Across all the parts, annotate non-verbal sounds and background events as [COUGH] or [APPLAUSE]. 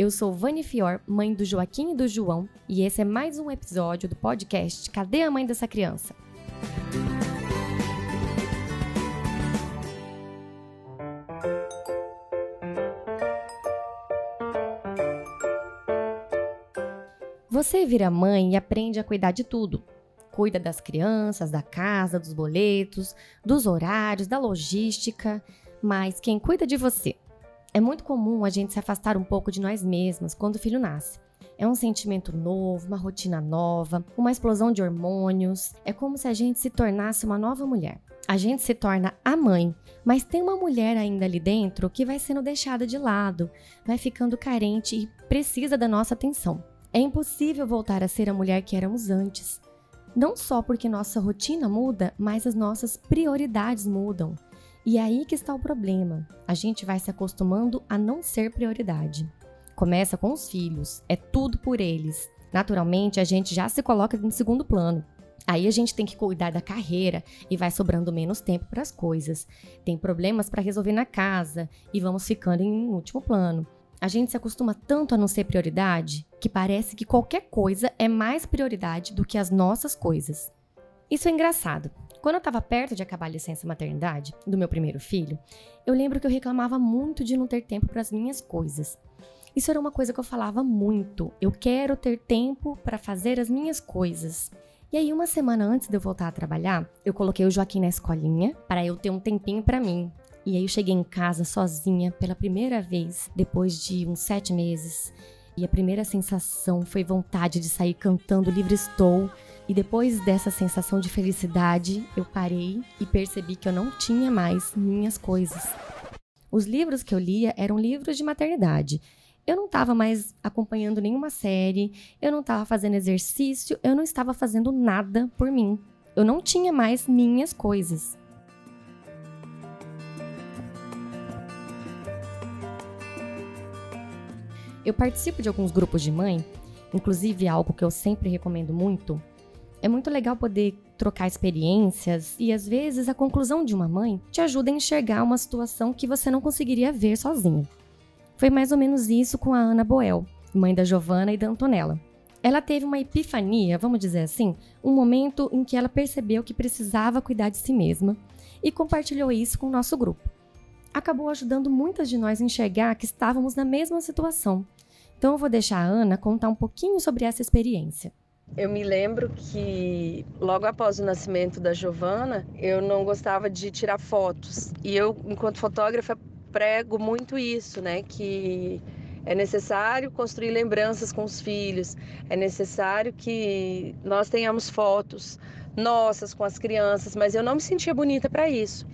Eu sou Vani Fior, mãe do Joaquim e do João, e esse é mais um episódio do podcast Cadê a mãe dessa criança? Você vira mãe e aprende a cuidar de tudo. Cuida das crianças, da casa, dos boletos, dos horários, da logística, mas quem cuida de você? É muito comum a gente se afastar um pouco de nós mesmas quando o filho nasce. É um sentimento novo, uma rotina nova, uma explosão de hormônios. É como se a gente se tornasse uma nova mulher. A gente se torna a mãe, mas tem uma mulher ainda ali dentro que vai sendo deixada de lado, vai ficando carente e precisa da nossa atenção. É impossível voltar a ser a mulher que éramos antes. Não só porque nossa rotina muda, mas as nossas prioridades mudam. E aí que está o problema. A gente vai se acostumando a não ser prioridade. Começa com os filhos, é tudo por eles. Naturalmente, a gente já se coloca em segundo plano. Aí a gente tem que cuidar da carreira e vai sobrando menos tempo para as coisas. Tem problemas para resolver na casa e vamos ficando em último plano. A gente se acostuma tanto a não ser prioridade que parece que qualquer coisa é mais prioridade do que as nossas coisas. Isso é engraçado. Quando eu estava perto de acabar a licença maternidade do meu primeiro filho, eu lembro que eu reclamava muito de não ter tempo para as minhas coisas. Isso era uma coisa que eu falava muito. Eu quero ter tempo para fazer as minhas coisas. E aí, uma semana antes de eu voltar a trabalhar, eu coloquei o Joaquim na escolinha para eu ter um tempinho para mim, e aí eu cheguei em casa sozinha pela primeira vez, depois de uns sete meses. E a primeira sensação foi vontade de sair cantando Livre Estou. E depois dessa sensação de felicidade, eu parei e percebi que eu não tinha mais minhas coisas. Os livros que eu lia eram livros de maternidade. Eu não estava mais acompanhando nenhuma série, eu não estava fazendo exercício, eu não estava fazendo nada por mim. Eu não tinha mais minhas coisas. Eu participo de alguns grupos de mãe, inclusive algo que eu sempre recomendo muito. É muito legal poder trocar experiências e às vezes a conclusão de uma mãe te ajuda a enxergar uma situação que você não conseguiria ver sozinho. Foi mais ou menos isso com a Ana Boel, mãe da Giovana e da Antonella. Ela teve uma epifania, vamos dizer assim, um momento em que ela percebeu que precisava cuidar de si mesma e compartilhou isso com o nosso grupo acabou ajudando muitas de nós a enxergar que estávamos na mesma situação. Então eu vou deixar a Ana contar um pouquinho sobre essa experiência. Eu me lembro que logo após o nascimento da Giovana, eu não gostava de tirar fotos. E eu, enquanto fotógrafa, prego muito isso, né, que é necessário construir lembranças com os filhos, é necessário que nós tenhamos fotos nossas com as crianças, mas eu não me sentia bonita para isso.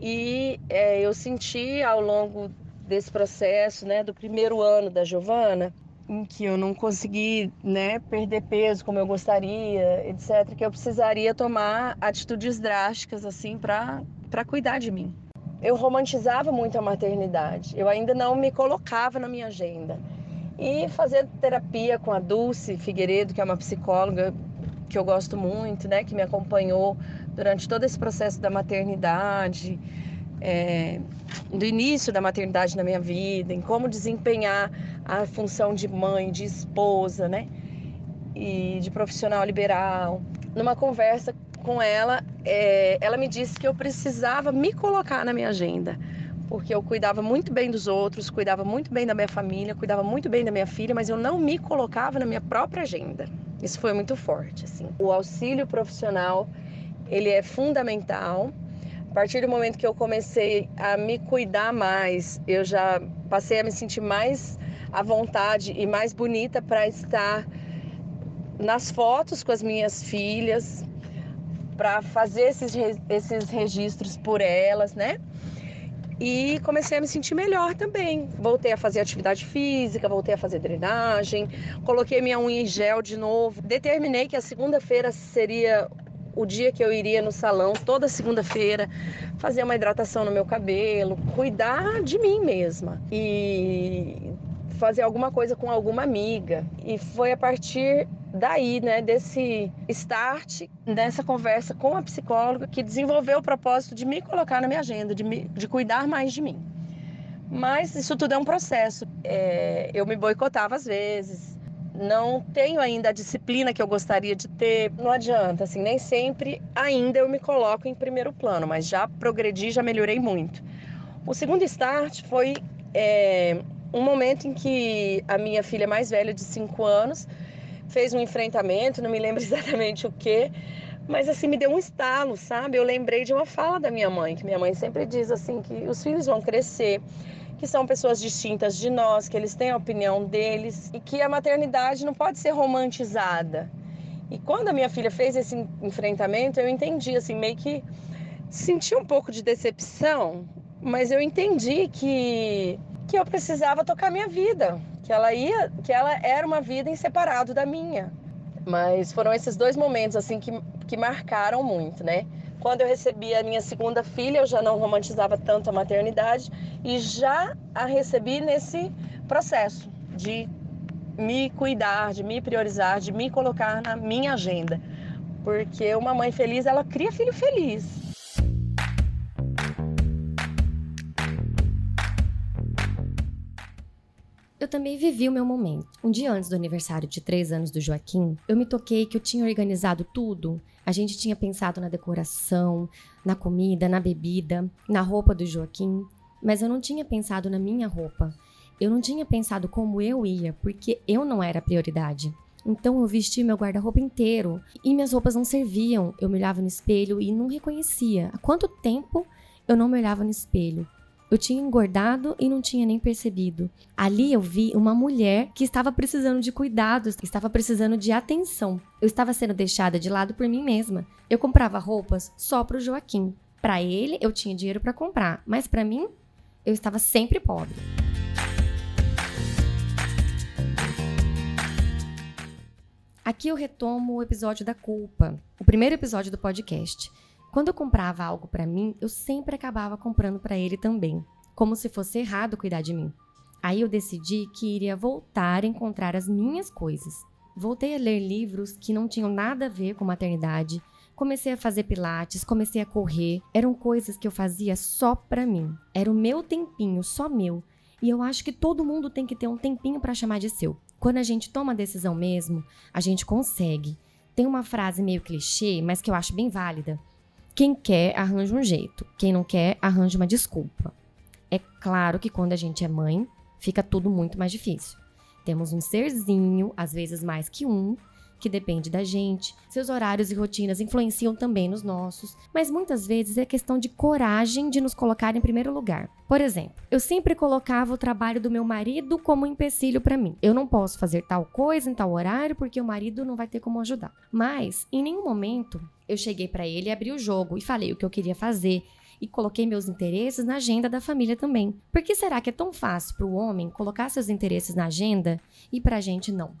E é, eu senti ao longo desse processo, né, do primeiro ano da Giovana, em que eu não consegui, né, perder peso como eu gostaria, etc, que eu precisaria tomar atitudes drásticas assim para cuidar de mim. Eu romantizava muito a maternidade. Eu ainda não me colocava na minha agenda. E fazer terapia com a Dulce Figueiredo, que é uma psicóloga que eu gosto muito, né, que me acompanhou durante todo esse processo da maternidade, é, do início da maternidade na minha vida, em como desempenhar a função de mãe, de esposa, né? E de profissional liberal. Numa conversa com ela, é, ela me disse que eu precisava me colocar na minha agenda, porque eu cuidava muito bem dos outros, cuidava muito bem da minha família, cuidava muito bem da minha filha, mas eu não me colocava na minha própria agenda. Isso foi muito forte, assim. O auxílio profissional ele é fundamental. A partir do momento que eu comecei a me cuidar mais, eu já passei a me sentir mais à vontade e mais bonita para estar nas fotos com as minhas filhas, para fazer esses, esses registros por elas, né? E comecei a me sentir melhor também. Voltei a fazer atividade física, voltei a fazer drenagem, coloquei minha unha em gel de novo. Determinei que a segunda-feira seria o dia que eu iria no salão toda segunda-feira, fazer uma hidratação no meu cabelo, cuidar de mim mesma e fazer alguma coisa com alguma amiga. E foi a partir daí, né, desse start, dessa conversa com a psicóloga, que desenvolveu o propósito de me colocar na minha agenda, de, me, de cuidar mais de mim. Mas isso tudo é um processo. É, eu me boicotava às vezes, não tenho ainda a disciplina que eu gostaria de ter. Não adianta, assim, nem sempre ainda eu me coloco em primeiro plano, mas já progredi, já melhorei muito. O segundo start foi é, um momento em que a minha filha mais velha, de 5 anos, fez um enfrentamento, não me lembro [LAUGHS] exatamente o que, mas assim me deu um estalo, sabe? Eu lembrei de uma fala da minha mãe, que minha mãe sempre diz assim que os filhos vão crescer, que são pessoas distintas de nós, que eles têm a opinião deles e que a maternidade não pode ser romantizada. E quando a minha filha fez esse enfrentamento, eu entendi assim, meio que senti um pouco de decepção, mas eu entendi que que eu precisava tocar minha vida, que ela ia, que ela era uma vida em separado da minha. Mas foram esses dois momentos assim que, que marcaram muito, né? Quando eu recebi a minha segunda filha, eu já não romantizava tanto a maternidade e já a recebi nesse processo de me cuidar, de me priorizar, de me colocar na minha agenda. Porque uma mãe feliz, ela cria filho feliz. Eu também vivi o meu momento. Um dia antes do aniversário de três anos do Joaquim, eu me toquei que eu tinha organizado tudo. A gente tinha pensado na decoração, na comida, na bebida, na roupa do Joaquim, mas eu não tinha pensado na minha roupa. Eu não tinha pensado como eu ia, porque eu não era a prioridade. Então eu vesti meu guarda-roupa inteiro e minhas roupas não serviam. Eu me olhava no espelho e não reconhecia. Há quanto tempo eu não me olhava no espelho? Eu tinha engordado e não tinha nem percebido. Ali eu vi uma mulher que estava precisando de cuidados, estava precisando de atenção. Eu estava sendo deixada de lado por mim mesma. Eu comprava roupas só para o Joaquim. Para ele, eu tinha dinheiro para comprar, mas para mim, eu estava sempre pobre. Aqui eu retomo o episódio da culpa, o primeiro episódio do podcast. Quando eu comprava algo para mim, eu sempre acabava comprando para ele também, como se fosse errado cuidar de mim. Aí eu decidi que iria voltar a encontrar as minhas coisas. Voltei a ler livros que não tinham nada a ver com maternidade, comecei a fazer pilates, comecei a correr. Eram coisas que eu fazia só para mim. Era o meu tempinho, só meu. E eu acho que todo mundo tem que ter um tempinho para chamar de seu. Quando a gente toma a decisão mesmo, a gente consegue. Tem uma frase meio clichê, mas que eu acho bem válida. Quem quer, arranja um jeito. Quem não quer, arranja uma desculpa. É claro que quando a gente é mãe, fica tudo muito mais difícil. Temos um serzinho, às vezes mais que um, que depende da gente. Seus horários e rotinas influenciam também nos nossos, mas muitas vezes é questão de coragem de nos colocar em primeiro lugar. Por exemplo, eu sempre colocava o trabalho do meu marido como empecilho para mim. Eu não posso fazer tal coisa em tal horário porque o marido não vai ter como ajudar. Mas em nenhum momento eu cheguei para ele abri o jogo e falei o que eu queria fazer, e coloquei meus interesses na agenda da família também. Por que será que é tão fácil para o homem colocar seus interesses na agenda e para a gente não?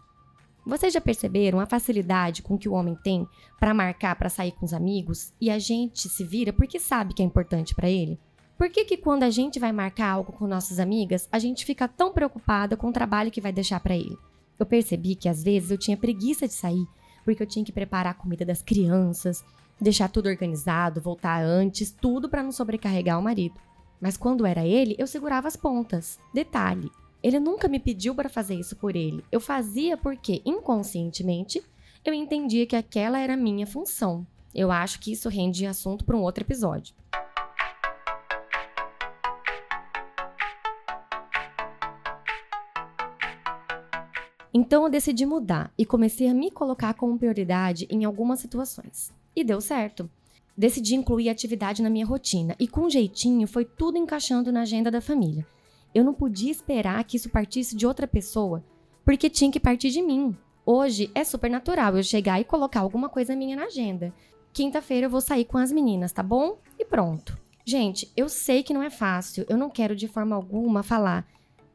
Vocês já perceberam a facilidade com que o homem tem para marcar para sair com os amigos e a gente se vira porque sabe que é importante para ele? Por que, que quando a gente vai marcar algo com nossas amigas, a gente fica tão preocupada com o trabalho que vai deixar para ele? Eu percebi que às vezes eu tinha preguiça de sair, porque eu tinha que preparar a comida das crianças, deixar tudo organizado, voltar antes, tudo para não sobrecarregar o marido. Mas quando era ele, eu segurava as pontas. Detalhe, ele nunca me pediu para fazer isso por ele. Eu fazia porque, inconscientemente, eu entendia que aquela era a minha função. Eu acho que isso rende assunto para um outro episódio. Então eu decidi mudar e comecei a me colocar como prioridade em algumas situações. E deu certo. Decidi incluir atividade na minha rotina e com jeitinho foi tudo encaixando na agenda da família. Eu não podia esperar que isso partisse de outra pessoa, porque tinha que partir de mim. Hoje é super natural eu chegar e colocar alguma coisa minha na agenda. Quinta-feira eu vou sair com as meninas, tá bom? E pronto. Gente, eu sei que não é fácil, eu não quero de forma alguma falar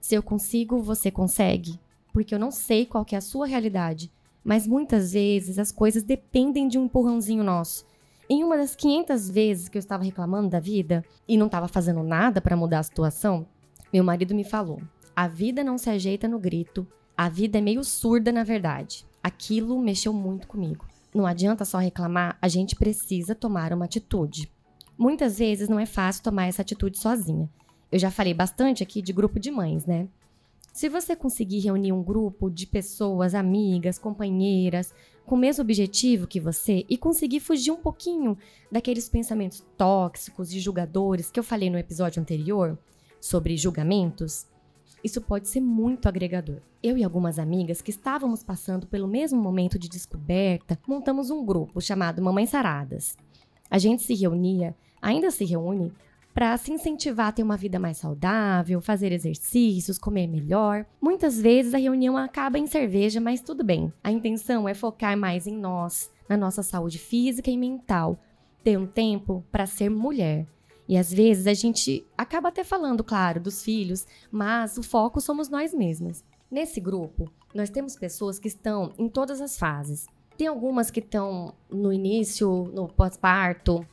se eu consigo, você consegue, porque eu não sei qual é a sua realidade, mas muitas vezes as coisas dependem de um empurrãozinho nosso. Em uma das 500 vezes que eu estava reclamando da vida e não estava fazendo nada para mudar a situação, meu marido me falou: a vida não se ajeita no grito, a vida é meio surda na verdade. Aquilo mexeu muito comigo. Não adianta só reclamar, a gente precisa tomar uma atitude. Muitas vezes não é fácil tomar essa atitude sozinha. Eu já falei bastante aqui de grupo de mães, né? Se você conseguir reunir um grupo de pessoas, amigas, companheiras, com o mesmo objetivo que você e conseguir fugir um pouquinho daqueles pensamentos tóxicos e julgadores que eu falei no episódio anterior sobre julgamentos, isso pode ser muito agregador. Eu e algumas amigas que estávamos passando pelo mesmo momento de descoberta, montamos um grupo chamado Mamães Saradas. A gente se reunia, ainda se reúne, para se incentivar a ter uma vida mais saudável, fazer exercícios, comer melhor. Muitas vezes a reunião acaba em cerveja, mas tudo bem. A intenção é focar mais em nós, na nossa saúde física e mental. Ter um tempo para ser mulher. E às vezes a gente acaba até falando, claro, dos filhos, mas o foco somos nós mesmas. Nesse grupo, nós temos pessoas que estão em todas as fases. Tem algumas que estão no início, no pós-parto,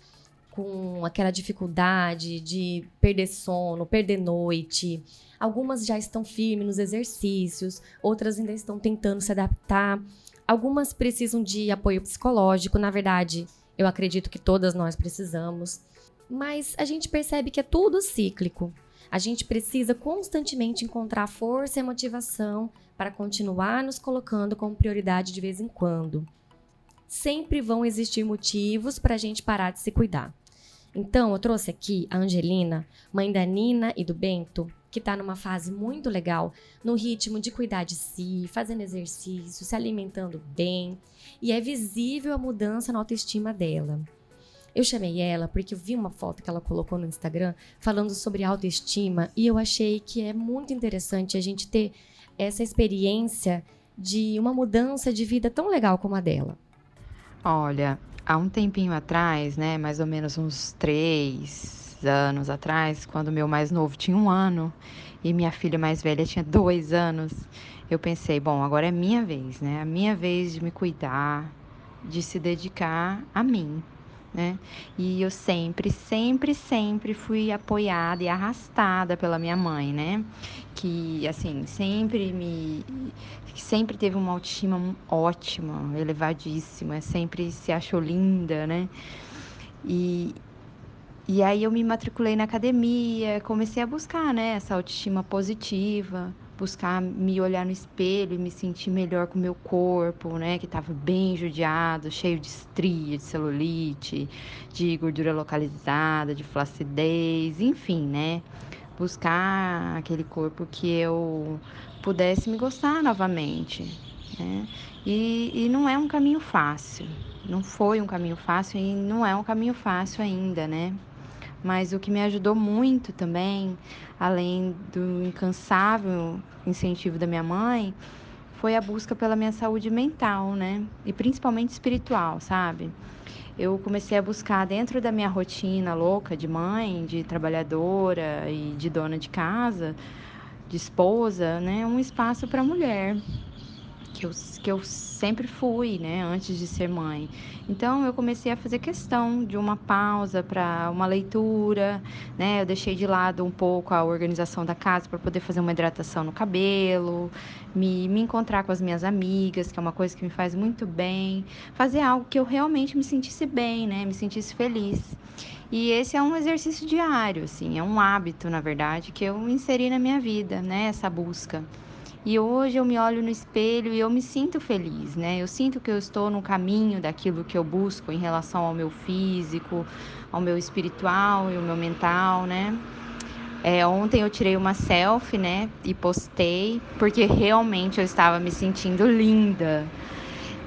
com aquela dificuldade de perder sono, perder noite. Algumas já estão firmes nos exercícios, outras ainda estão tentando se adaptar. Algumas precisam de apoio psicológico, na verdade, eu acredito que todas nós precisamos. Mas a gente percebe que é tudo cíclico. A gente precisa constantemente encontrar força e motivação para continuar nos colocando como prioridade de vez em quando. Sempre vão existir motivos para a gente parar de se cuidar. Então, eu trouxe aqui a Angelina, mãe da Nina e do Bento, que está numa fase muito legal, no ritmo de cuidar de si, fazendo exercício, se alimentando bem, e é visível a mudança na autoestima dela. Eu chamei ela porque eu vi uma foto que ela colocou no Instagram falando sobre autoestima e eu achei que é muito interessante a gente ter essa experiência de uma mudança de vida tão legal como a dela. Olha, há um tempinho atrás, né, mais ou menos uns três anos atrás, quando meu mais novo tinha um ano e minha filha mais velha tinha dois anos, eu pensei, bom, agora é minha vez, né? A minha vez de me cuidar, de se dedicar a mim, né? E eu sempre, sempre, sempre fui apoiada e arrastada pela minha mãe, né? Que assim, sempre me sempre teve uma autoestima ótima, elevadíssima, sempre se achou linda, né? E e aí eu me matriculei na academia, comecei a buscar, né, essa autoestima positiva, buscar me olhar no espelho e me sentir melhor com o meu corpo, né? Que estava bem judiado, cheio de estria, de celulite, de gordura localizada, de flacidez, enfim, né? Buscar aquele corpo que eu pudesse me gostar novamente, né? E, e não é um caminho fácil, não foi um caminho fácil e não é um caminho fácil ainda, né? Mas o que me ajudou muito também, além do incansável incentivo da minha mãe, foi a busca pela minha saúde mental, né? E principalmente espiritual, sabe? Eu comecei a buscar dentro da minha rotina louca de mãe, de trabalhadora e de dona de casa, de esposa, né, um espaço para mulher, que eu, que eu sempre fui, né, antes de ser mãe. Então eu comecei a fazer questão de uma pausa para uma leitura, né? Eu deixei de lado um pouco a organização da casa para poder fazer uma hidratação no cabelo, me, me encontrar com as minhas amigas, que é uma coisa que me faz muito bem, fazer algo que eu realmente me sentisse bem, né? Me sentisse feliz. E esse é um exercício diário, assim, é um hábito, na verdade, que eu inseri na minha vida, né? Essa busca. E hoje eu me olho no espelho e eu me sinto feliz, né? Eu sinto que eu estou no caminho daquilo que eu busco em relação ao meu físico, ao meu espiritual e ao meu mental, né? É, ontem eu tirei uma selfie, né? E postei, porque realmente eu estava me sentindo linda.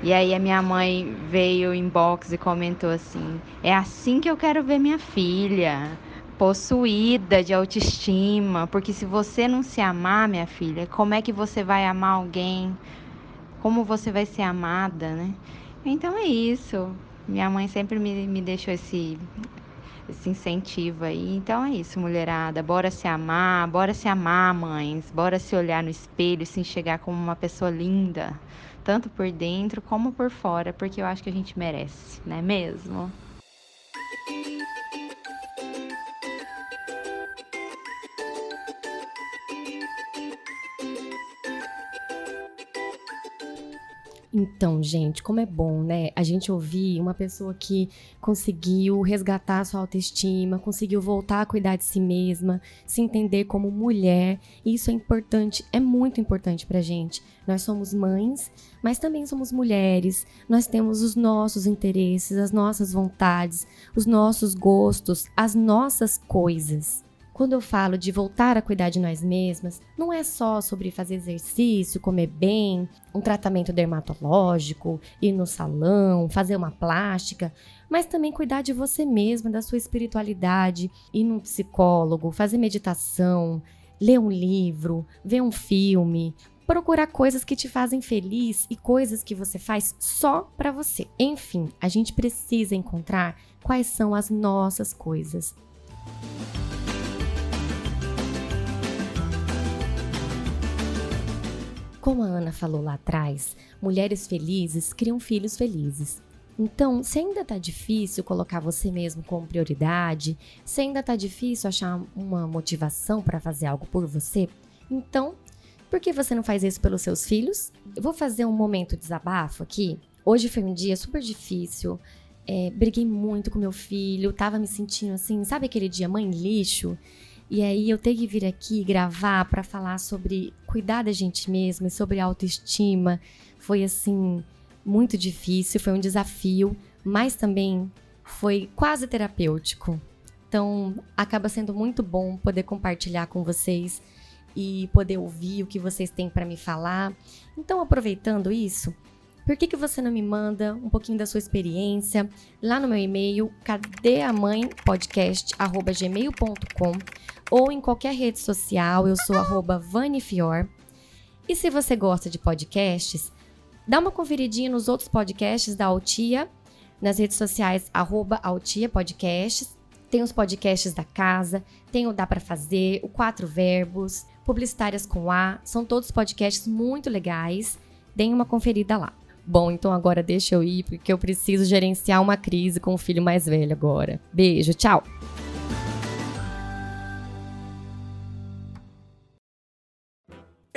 E aí a minha mãe veio em box e comentou assim: é assim que eu quero ver minha filha possuída de autoestima, porque se você não se amar, minha filha, como é que você vai amar alguém? Como você vai ser amada, né? Então é isso. Minha mãe sempre me, me deixou esse, esse incentivo aí. Então é isso, mulherada. Bora se amar, bora se amar, mães. Bora se olhar no espelho se enxergar como uma pessoa linda, tanto por dentro como por fora, porque eu acho que a gente merece, não é mesmo? Então, gente, como é bom, né? A gente ouvir uma pessoa que conseguiu resgatar sua autoestima, conseguiu voltar a cuidar de si mesma, se entender como mulher. Isso é importante, é muito importante pra gente. Nós somos mães, mas também somos mulheres. Nós temos os nossos interesses, as nossas vontades, os nossos gostos, as nossas coisas. Quando eu falo de voltar a cuidar de nós mesmas, não é só sobre fazer exercício, comer bem, um tratamento dermatológico, ir no salão, fazer uma plástica, mas também cuidar de você mesma, da sua espiritualidade, ir num psicólogo, fazer meditação, ler um livro, ver um filme, procurar coisas que te fazem feliz e coisas que você faz só para você. Enfim, a gente precisa encontrar quais são as nossas coisas. Como a Ana falou lá atrás, mulheres felizes criam filhos felizes. Então, se ainda tá difícil colocar você mesmo como prioridade, se ainda tá difícil achar uma motivação para fazer algo por você, então, por que você não faz isso pelos seus filhos? Eu vou fazer um momento de desabafo aqui. Hoje foi um dia super difícil. É, briguei muito com meu filho, tava me sentindo assim, sabe aquele dia mãe lixo? E aí eu tenho que vir aqui gravar para falar sobre cuidar da gente mesma e sobre autoestima. Foi assim muito difícil, foi um desafio, mas também foi quase terapêutico. Então, acaba sendo muito bom poder compartilhar com vocês e poder ouvir o que vocês têm para me falar. Então, aproveitando isso, por que, que você não me manda um pouquinho da sua experiência lá no meu e-mail, cadeamãepodcast.gmail.com ou em qualquer rede social, eu sou Vanifior. E se você gosta de podcasts, dá uma conferidinha nos outros podcasts da Altia, nas redes sociais, arroba Altia Podcasts. Tem os podcasts da casa, tem o Dá Pra Fazer, o Quatro Verbos, Publicitárias com A, são todos podcasts muito legais. Deem uma conferida lá. Bom, então agora deixa eu ir, porque eu preciso gerenciar uma crise com o filho mais velho agora. Beijo, tchau!